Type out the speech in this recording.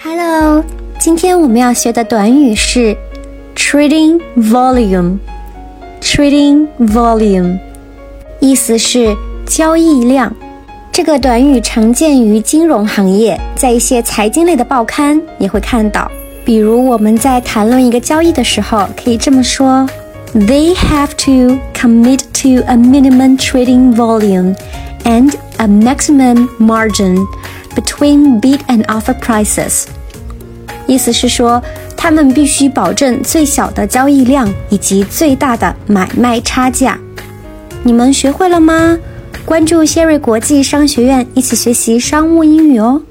Hello，今天我们要学的短语是 trading volume。trading volume 意思是交易量。这个短语常见于金融行业，在一些财经类的报刊也会看到。比如我们在谈论一个交易的时候，可以这么说：They have to commit to a minimum trading volume and a maximum margin between bid and offer prices。意思是说，他们必须保证最小的交易量以及最大的买卖差价。你们学会了吗？关注谢瑞国际商学院，一起学习商务英语哦。